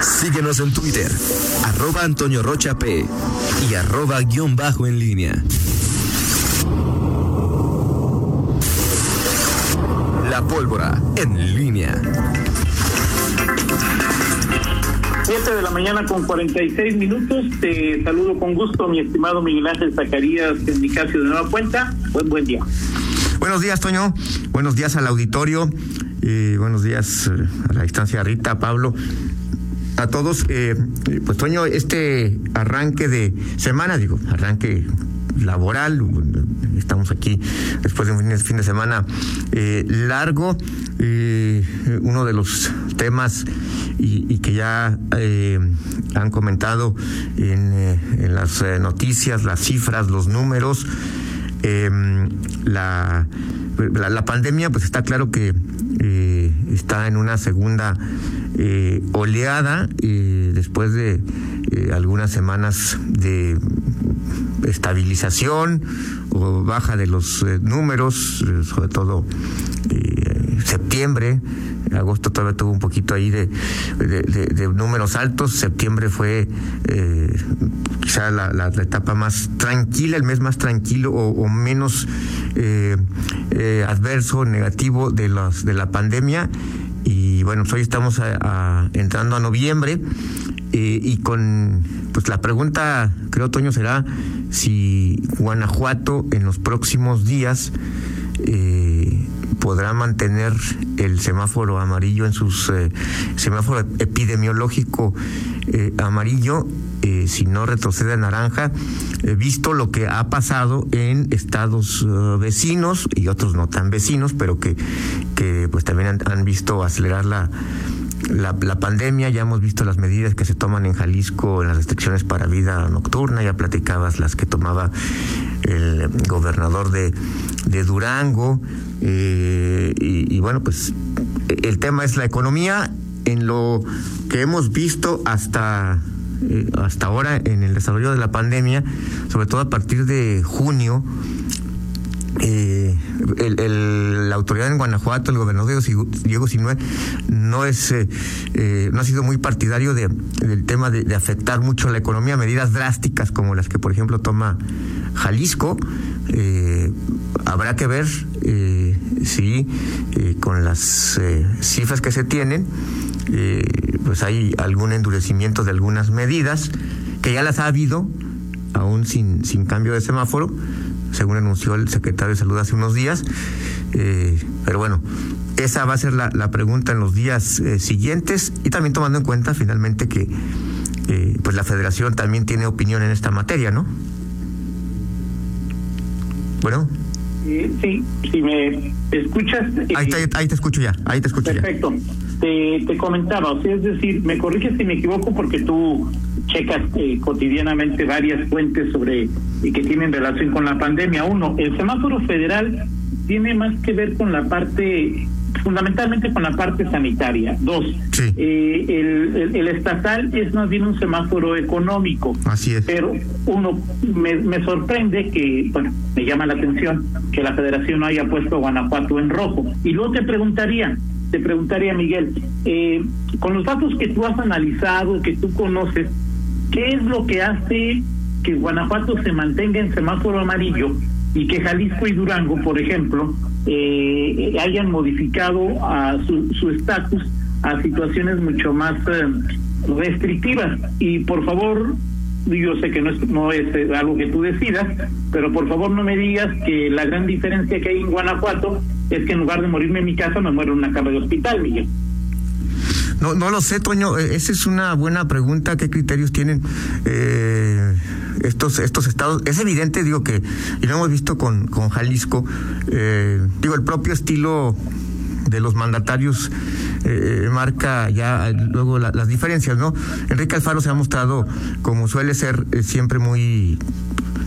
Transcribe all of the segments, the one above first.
Síguenos en Twitter, arroba Antonio Rocha P y arroba guion bajo en línea. La pólvora en línea. 7 de la mañana con 46 minutos. Te saludo con gusto, mi estimado Miguel Ángel Zacarías, en mi caso de Nueva Cuenta. Buen, buen día. Buenos días, Toño. Buenos días al auditorio. y buenos días eh, a la distancia, Rita, Pablo. A todos, eh, pues Toño, este arranque de semana, digo, arranque laboral, estamos aquí después de un fin de semana eh, largo, uno de los temas y, que ya eh, han comentado en, eh, en las eh, noticias, las cifras, los números. La, la, pandemia, pues está claro que está en una segunda oleada después de algunas semanas de estabilización o baja de los números, sobre todo septiembre agosto todavía tuvo un poquito ahí de, números altos, septiembre fue eh, quizá la, etapa más tranquila, el mes más tranquilo o, menos eh, eh, adverso, negativo de, los, de la pandemia. Y bueno, pues hoy estamos entrando a noviembre y con pues la pregunta, creo, Toño, será si Guanajuato en los próximos días eh, podrá mantener el semáforo amarillo en sus eh, semáforo epidemiológico eh, amarillo eh, si no retrocede a naranja visto lo que ha pasado en estados vecinos y otros no tan vecinos pero que que pues también han, visto acelerar la la, la, pandemia, ya hemos visto las medidas que se toman en Jalisco en las restricciones para vida nocturna, ya platicabas las que tomaba el gobernador de, de Durango, eh, y, bueno, pues el tema es la economía en lo que hemos visto hasta eh, hasta ahora en el desarrollo de la pandemia, sobre todo a partir de junio, eh, el, la autoridad en Guanajuato, el gobernador Diego Sinue, no es no ha sido muy partidario de, del tema de, de, afectar mucho la economía, medidas drásticas como las que por ejemplo toma Jalisco. habrá que ver eh, con las eh, cifras que se tienen, eh, pues hay algún endurecimiento de algunas medidas, que ya las ha habido, aún sin, sin cambio de semáforo, según anunció el secretario de Salud hace unos días. pero bueno, esa va a ser la, la pregunta en los días siguientes y también tomando en cuenta finalmente que pues la federación también tiene opinión en esta materia, ¿no? Bueno. sí, si me escuchas. Ahí te, ahí te escucho ya, ahí te escucho perfecto. Te, te comentaba, o sea, es decir, me corriges si me equivoco porque tú checas eh, cotidianamente varias fuentes sobre y que tienen relación con la pandemia. Uno, el semáforo federal tiene más que ver con la parte fundamentalmente con la parte sanitaria. Dos, eh, el, el, estatal es más bien un semáforo económico. Así es. Pero uno me, me sorprende que, bueno, me llama la atención que la federación no haya puesto a Guanajuato en rojo. Y luego te preguntaría, te preguntaría, Miguel, eh, con los datos que tú has analizado, que tú conoces, ¿qué es lo que hace que Guanajuato se mantenga en semáforo amarillo y que Jalisco y Durango, por ejemplo, eh, hayan modificado a su estatus a situaciones mucho más eh, restrictivas. Y por favor, yo sé que no es, no es eh, algo que tú decidas, pero por favor no me digas que la gran diferencia que hay en Guanajuato es que en lugar de morirme en mi casa me muero en una cama de hospital, Miguel. No, no lo sé, Toño. Esa es una buena pregunta. ¿Qué criterios tienen eh, estos estos estados? Es evidente, digo que y lo hemos visto con con Jalisco. Eh, digo el propio estilo de los mandatarios eh, marca ya luego las diferencias, ¿no? Enrique Alfaro se ha mostrado como suele ser siempre muy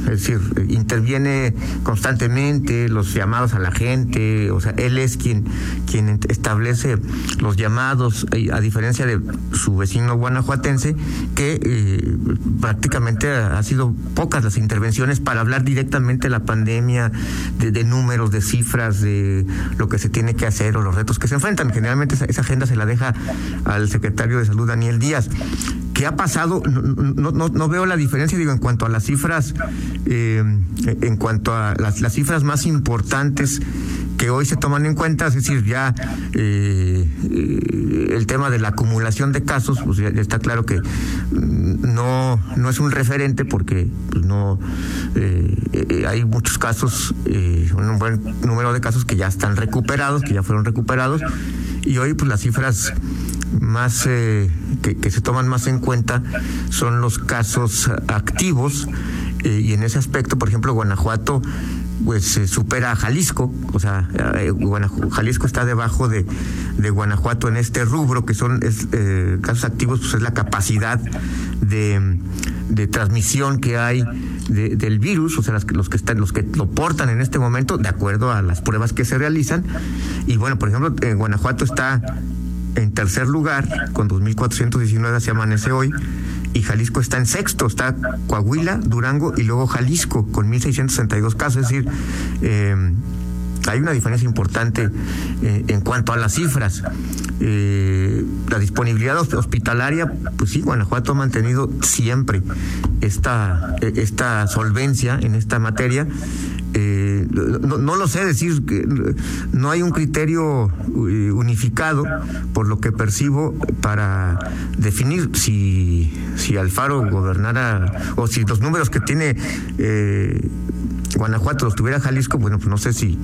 es decir, interviene constantemente los llamados a la gente, o sea, él es quien, quien establece los llamados, a diferencia de su vecino guanajuatense, que eh, prácticamente ha sido pocas las intervenciones para hablar directamente de la pandemia, de, números, de cifras, de lo que se tiene que hacer o los retos que se enfrentan. Generalmente esa, agenda se la deja al secretario de Salud, Daniel Díaz. ¿Qué ha pasado? No, no, no veo la diferencia, digo, en cuanto a las cifras, eh, en cuanto a las, las cifras más importantes que hoy se toman en cuenta, es decir, ya eh, el tema de la acumulación de casos, pues ya, está claro que no, no es un referente porque pues no eh, hay muchos casos, un buen número de casos que ya están recuperados, que ya fueron recuperados, y hoy pues las cifras más que, que se toman más en cuenta son los casos activos y en ese aspecto, por ejemplo, Guanajuato pues supera a Jalisco, o sea, eh, Jalisco está debajo de, de, Guanajuato en este rubro que son eh, casos activos, pues es la capacidad de, de transmisión que hay del virus, o sea, los que están, los que lo portan en este momento, de acuerdo a las pruebas que se realizan. Y bueno, por ejemplo, en Guanajuato está en tercer lugar con 2.419 se amanece hoy y Jalisco está en sexto, está Coahuila, Durango y luego Jalisco con 1.662 casos, es decir, eh, hay una diferencia importante eh, en cuanto a las cifras. Eh, la disponibilidad hospitalaria, pues sí, Guanajuato ha mantenido siempre esta, esta solvencia en esta materia. Eh, no, lo sé decir, no hay un criterio unificado, por lo que percibo, para definir si, si Alfaro gobernara o si los números que tiene Guanajuato los tuviera Jalisco, bueno, pues no sé si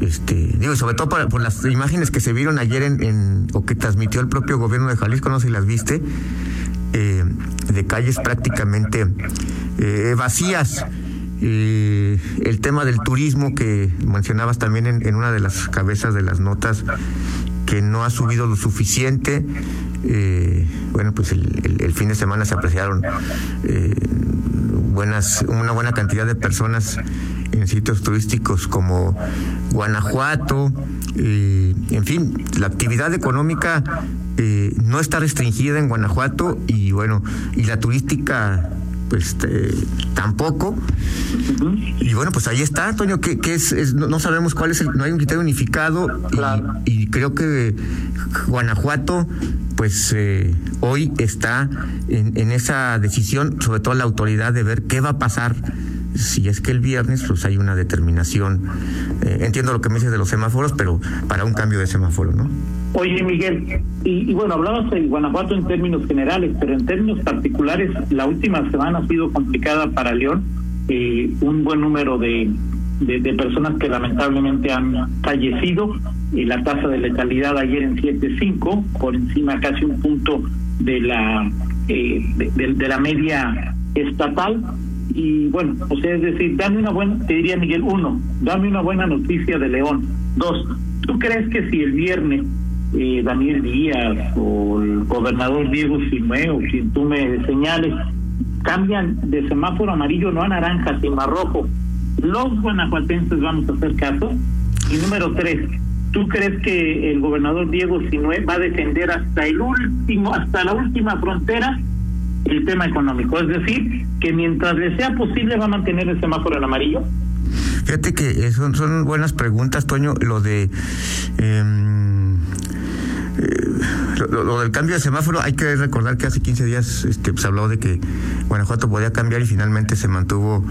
este, digo, y sobre todo por, las imágenes que se vieron ayer en, o que transmitió el propio gobierno de Jalisco, no sé si las viste, eh, de calles prácticamente eh, vacías. Eh, el tema del turismo que mencionabas también en, una de las cabezas de las notas, que no ha subido lo suficiente. bueno, pues el, fin de semana se apreciaron buenas, una buena cantidad de personas en sitios turísticos como Guanajuato, eh, en fin, la actividad económica eh, no está restringida en Guanajuato y bueno, y la turística pues eh, tampoco. Y bueno, pues ahí está, Antonio, que, es, no, sabemos cuál es el, no hay un criterio unificado y, creo que Guanajuato pues hoy está en, en, esa decisión, sobre todo la autoridad, de ver qué va a pasar si es que el viernes pues hay una determinación, eh, entiendo lo que me dices de los semáforos, pero para un cambio de semáforo, ¿no? Oye, Miguel, y, bueno, hablabas de Guanajuato en términos generales, pero en términos particulares, la última semana ha sido complicada para León. Eh, un buen número de, de, personas que lamentablemente han fallecido. y la tasa de letalidad ayer en 7.5, por encima casi un punto de la, eh, de la media estatal y bueno, o sea, es decir, dame una buena, te diría Miguel, uno, dame una buena noticia de León. Dos, ¿tú crees que si el viernes eh, Daniel Díaz o el gobernador Diego Sinué o quien tú me señales cambian de semáforo amarillo no a naranja, sino a rojo, los guanajuatenses vamos a hacer caso? Y número tres, ¿tú crees que el gobernador Diego Sinué va a defender hasta el último, hasta la última frontera el tema económico. Es decir, que mientras le sea posible va a mantener el semáforo en amarillo. Fíjate que son, son buenas preguntas, Toño. Lo de. Em, eh, lo, del cambio de semáforo, hay que recordar que hace 15 días este, habló de que Guanajuato podía cambiar y finalmente se mantuvo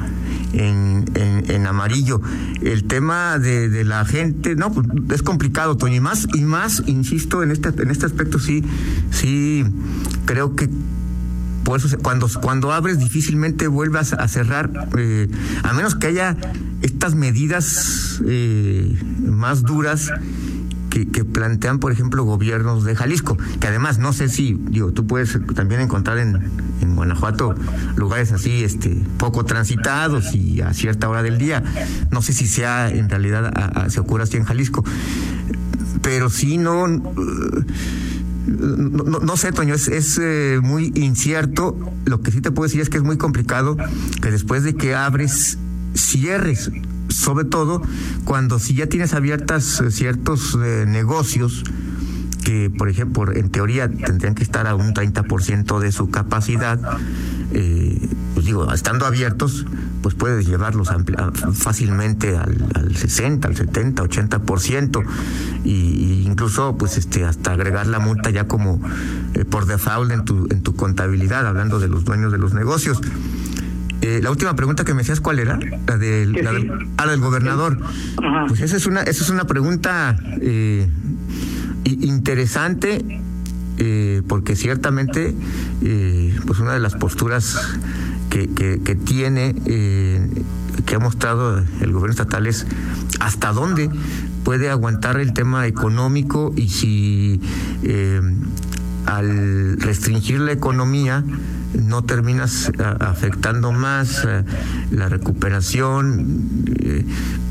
en, en, amarillo. El tema de, de, la gente, no, pues, es complicado, Toño, y más, y más, insisto, en este, en este aspecto sí, sí, creo que por eso cuando, cuando abres difícilmente vuelvas a cerrar, eh, a menos que haya estas medidas eh, más duras que, plantean, por ejemplo, gobiernos de Jalisco, que además no sé si, digo, tú puedes también encontrar en, en Guanajuato lugares así, este, poco transitados y a cierta hora del día. No sé si sea en realidad se ocurre así en Jalisco, pero si no no, sé, Toño, es, es eh, muy incierto. Lo que sí te puedo decir es que es muy complicado que después de que abres, cierres, sobre todo cuando si ya tienes abiertas eh, ciertos eh, negocios que, por ejemplo, en teoría tendrían que estar a un 30% de su capacidad, pues digo, estando abiertos, pues puedes llevarlos fácilmente al, al 60, al 70, 80% y, incluso pues este hasta agregar la multa ya como eh, por default en tu en tu contabilidad hablando de los dueños de los negocios. Eh, la última pregunta que me decías cuál era la del, la del, ah, del gobernador. Pues esa es una esa es una pregunta eh, interesante porque ciertamente pues una de las posturas que, tiene, eh, que ha mostrado el gobierno estatal es hasta dónde puede aguantar el tema económico y si eh, al restringir la economía no terminas afectando más eh, la recuperación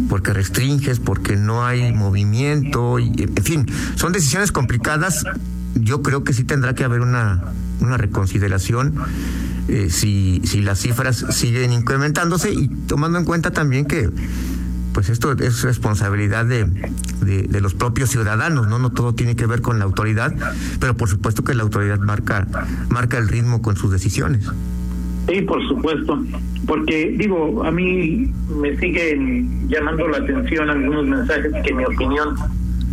porque restringes, porque no hay movimiento, y, en fin, son decisiones complicadas. Yo creo que sí tendrá que haber una, una reconsideración eh, si, si las cifras siguen incrementándose y tomando en cuenta también que pues esto es responsabilidad de, de, los propios ciudadanos, ¿no? No todo tiene que ver con la autoridad, pero por supuesto que la autoridad marca, marca el ritmo con sus decisiones. Sí, por supuesto, porque digo, a mí me siguen llamando la atención algunos mensajes que en mi opinión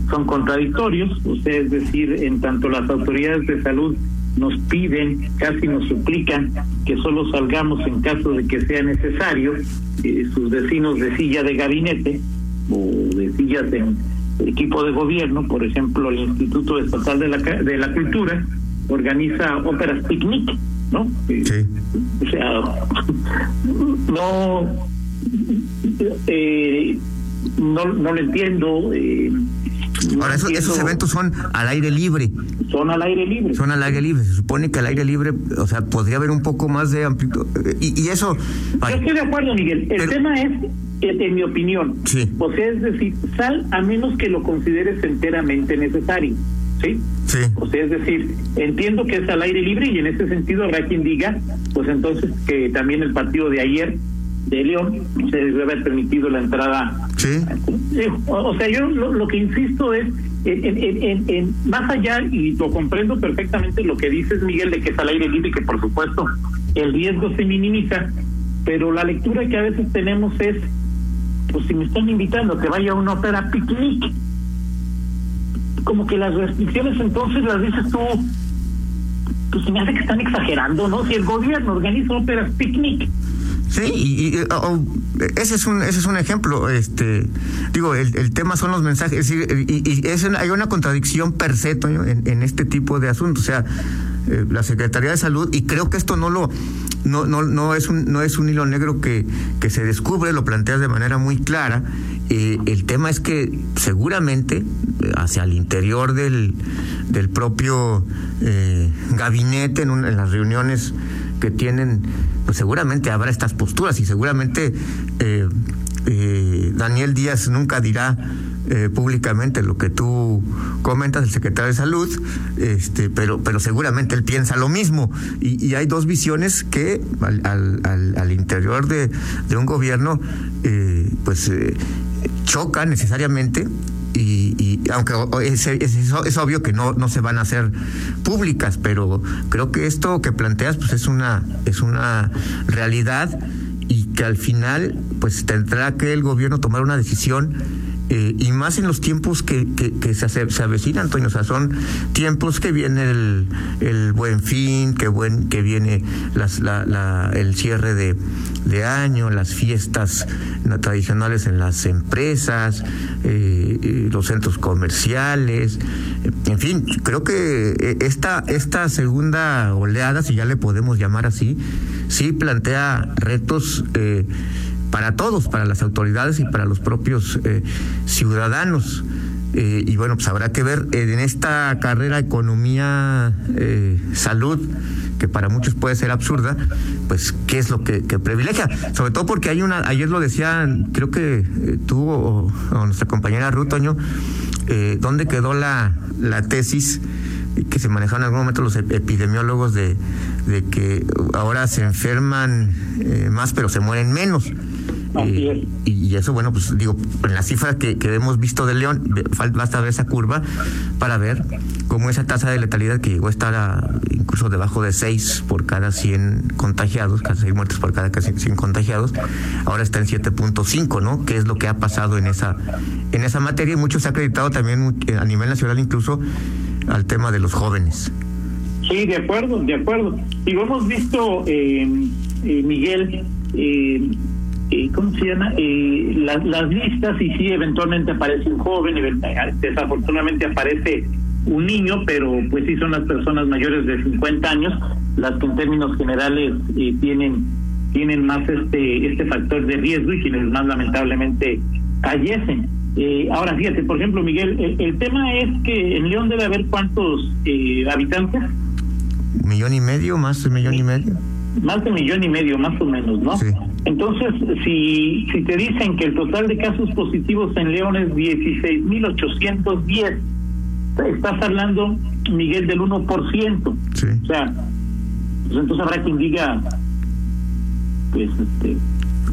son contradictorios, o sea, es decir, en tanto las autoridades de salud nos piden, casi nos suplican que solo salgamos en caso de que sea necesario, eh, sus vecinos de silla de gabinete o de sillas de equipo de gobierno, por ejemplo, el Instituto Estatal de la, de la Cultura organiza óperas picnic, ¿no? Sí. O sea, no, eh, no, no lo entiendo. Eh, Ahora, esos, eventos son al aire libre. Son al aire libre. Son al aire libre. Se supone que al aire libre, o sea, podría haber un poco más de amplitud. Y, eso. Yo estoy de acuerdo, Miguel. El tema es, en mi opinión, sí. o sea, es decir, sal a menos que lo consideres enteramente necesario. ¿Sí? Sí. O sea, es decir, entiendo que es al aire libre y en ese sentido habrá quien diga, pues entonces que también el partido de ayer de León se debe haber permitido la entrada. Sí. O, sea, yo lo, que insisto es, en, en, más allá, y lo comprendo perfectamente lo que dices, Miguel, de que es al aire libre y que por supuesto el riesgo se minimiza, pero la lectura que a veces tenemos es, pues si me están invitando a que vaya a una ópera picnic, como que las restricciones entonces las dices tú, pues se me hace que están exagerando, ¿no? Si el gobierno organiza óperas picnic, Sí, y, ese es un ese es un ejemplo. Este, digo, el, el tema son los mensajes. y, es hay una contradicción per se en, este tipo de asuntos. O sea, eh, la Secretaría de Salud y creo que esto no lo no no no es un no es un hilo negro que que se descubre, lo planteas de manera muy clara. Eh, el tema es que seguramente eh, hacia el interior del del propio gabinete en, en las reuniones que tienen pues seguramente habrá estas posturas y seguramente eh, eh, Daniel Díaz nunca dirá eh, públicamente lo que tú comentas, el secretario de Salud, este, pero, pero seguramente él piensa lo mismo. Y, hay dos visiones que al, al, al interior de, de, un gobierno, pues chocan necesariamente y, aunque es, es, obvio que no, no se van a hacer públicas, pero creo que esto que planteas pues es una, es una realidad y que al final pues tendrá que el gobierno tomar una decisión eh, y más en los tiempos que, se, se, avecinan, Antonio, o sea, son tiempos que viene el, el buen fin, que, buen, que viene el cierre de, de año, las fiestas tradicionales en las empresas, eh, los centros comerciales, en fin, creo que eh, esta, esta segunda oleada, si ya le podemos llamar así, sí plantea retos para todos, para las autoridades y para los propios eh, ciudadanos. Eh, y bueno, pues habrá que ver en esta carrera economía, eh, salud, que para muchos puede ser absurda, pues qué es lo que, privilegia. Sobre todo porque hay una, ayer lo decían, creo que tú o, nuestra compañera Rutoño, ¿dónde quedó la, la tesis que se manejaron en algún momento los epidemiólogos de, que ahora se enferman eh, más pero se mueren menos. Y, eso, bueno, pues digo, en la cifra que, que hemos visto de León, basta ver esa curva para ver cómo esa tasa de letalidad que llegó a estar incluso debajo de 6 por cada 100 contagiados, casi 6 muertes por cada 100 contagiados, ahora está en 7.5, ¿no? ¿Qué es lo que ha pasado en esa, en esa materia? Y mucho se ha acreditado también eh, a nivel nacional incluso al tema de los jóvenes. Sí, de acuerdo, de acuerdo. Y hemos visto, eh, eh, Miguel, eh, ¿cómo se llama? las, las listas y sí, eventualmente aparece un joven, desafortunadamente aparece un niño, pero pues sí son las personas mayores de 50 años las que en términos generales tienen tienen más este este factor de riesgo y quienes más lamentablemente fallecen. Eh, ahora, fíjate, por ejemplo, Miguel, el, tema es que en León debe haber cuántos eh, habitantes. Un millón y medio, más de un millón y medio. Más de un millón y medio, más o menos, ¿no? Entonces, si, si te dicen que el total de casos positivos en León es 16.810, estás hablando, Miguel, del 1%. Sí. O sea, pues entonces habrá quien diga, pues, este...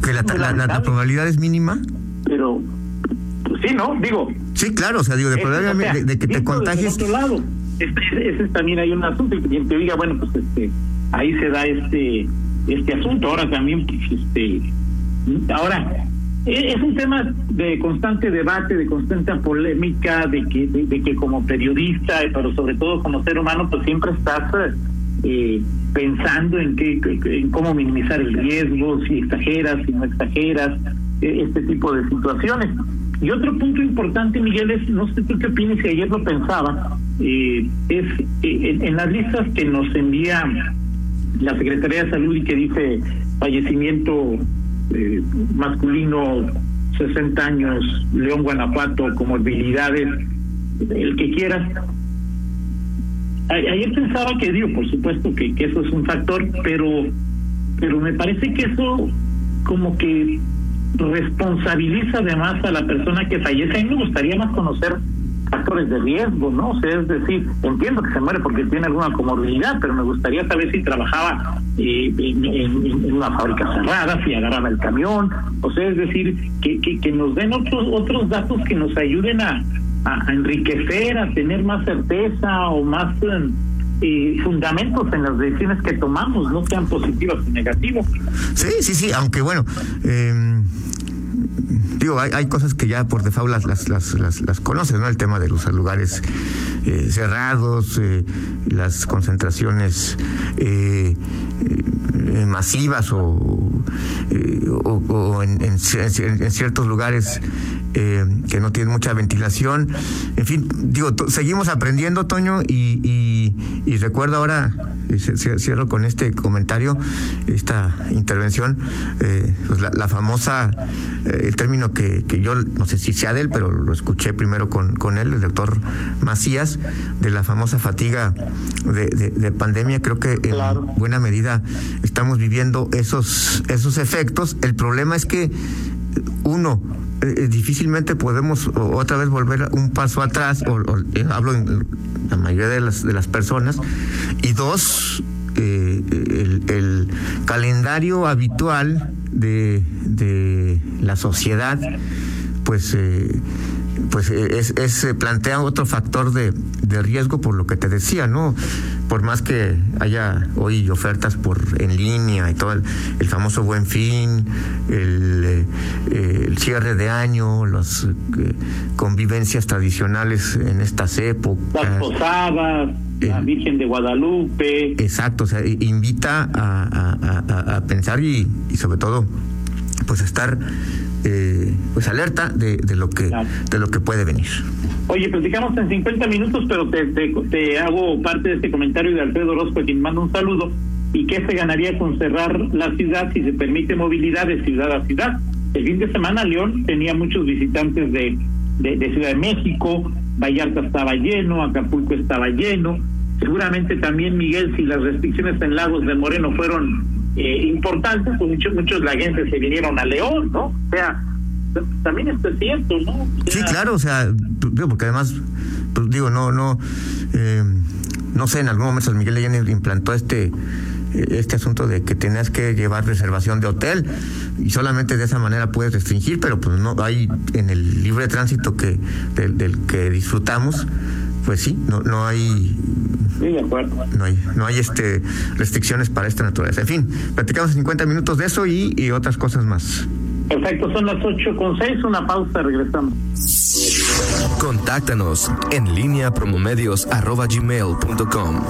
¿Que la, la probabilidad es mínima? Pero sí, ¿no? Digo. Sí, claro, o sea, digo, de, de, que te contagies. otro lado, ese, también hay un asunto y que te diga, bueno, pues este, ahí se da este este asunto. Ahora también, pues, este, ahora e, es un tema de constante debate, de constante polémica, de que de, que como periodista, pero sobre todo como ser humano, pues siempre estás eh, pensando en qué, en cómo minimizar el riesgo, si exageras, si no exageras, e, este tipo de situaciones. Y otro punto importante, Miguel, es, no sé tú qué opinas, si ayer lo pensaba, eh, es eh, en, las listas que nos envía la Secretaría de Salud y que dice fallecimiento eh, masculino 60 años, León, Guanajuato, comorbilidades, el que quieras. Ayer pensaba que, digo, por supuesto que, que eso es un factor, pero, pero me parece que eso como que responsabiliza además a la persona que fallece. A mí me gustaría más conocer factores de riesgo, ¿no? O sea, es decir, entiendo que se muere porque tiene alguna comorbilidad, pero me gustaría saber si trabajaba eh, en, una fábrica cerrada, si agarraba el camión, o sea, es decir, que, que, nos den otros otros datos que nos ayuden a, enriquecer, a tener más certeza o más eh, fundamentos en las decisiones que tomamos, no sean positivas o negativas. Sí, sí, sí, aunque bueno, eh, digo, hay, hay, cosas que ya por default las, las, las, conoces, ¿no? El tema de los lugares eh, cerrados, eh, las concentraciones eh, masivas o, o, en, en, ciertos lugares que no tienen mucha ventilación. En fin, digo, seguimos aprendiendo, Toño, y, y recuerdo ahora cierro con este comentario, esta intervención, eh, pues la, famosa, eh, el término que, que, yo no sé si sea de él, pero lo escuché primero con, con él, el doctor Macías, de la famosa fatiga de, de, pandemia. Creo que en buena medida estamos viviendo esos, esos efectos. El problema es que uno, eh, difícilmente podemos otra vez volver un paso atrás, o, hablo en la mayoría de las, de las personas, y dos, eh, el, calendario habitual de, de la sociedad, pues, eh, pues es, es, plantea otro factor de, de riesgo por lo que te decía, ¿no? por más que haya hoy ofertas por en línea y todo el, famoso buen fin, el, eh, el, cierre de año, las eh, convivencias tradicionales en estas épocas. Las posadas, la Virgen de Guadalupe. Exacto, o sea, invita a, a, pensar y, y sobre todo pues estar eh, pues alerta de, de lo que de lo que puede venir. Oye, platicamos en 50 minutos, pero te, te, hago parte de este comentario de Alfredo Orozco, quien manda un saludo. ¿Y qué se ganaría con cerrar la ciudad si se permite movilidad de ciudad a ciudad? El fin de semana León tenía muchos visitantes de, de, Ciudad de México, Vallarta estaba lleno, Acapulco estaba lleno. Seguramente también, Miguel, si las restricciones en Lagos de Moreno fueron eh, importantes, pues muchos, muchos la gente se vinieron a León, ¿no? O sea, también esto es cierto, ¿no? sí, claro, o sea, porque además, pues, digo, no, no, eh, no sé, en algún momento Miguel Allende implantó este este asunto de que tenías que llevar reservación de hotel y solamente de esa manera puedes restringir, pero pues no hay en el libre tránsito que del, que disfrutamos, pues sí, no no hay No hay, no hay este restricciones para esta naturaleza. En fin, platicamos 50 minutos de eso y, y otras cosas más. Perfecto, son las 8 con 6, una pausa, regresamos. Contáctanos en línea promomedios arroba gmail.com.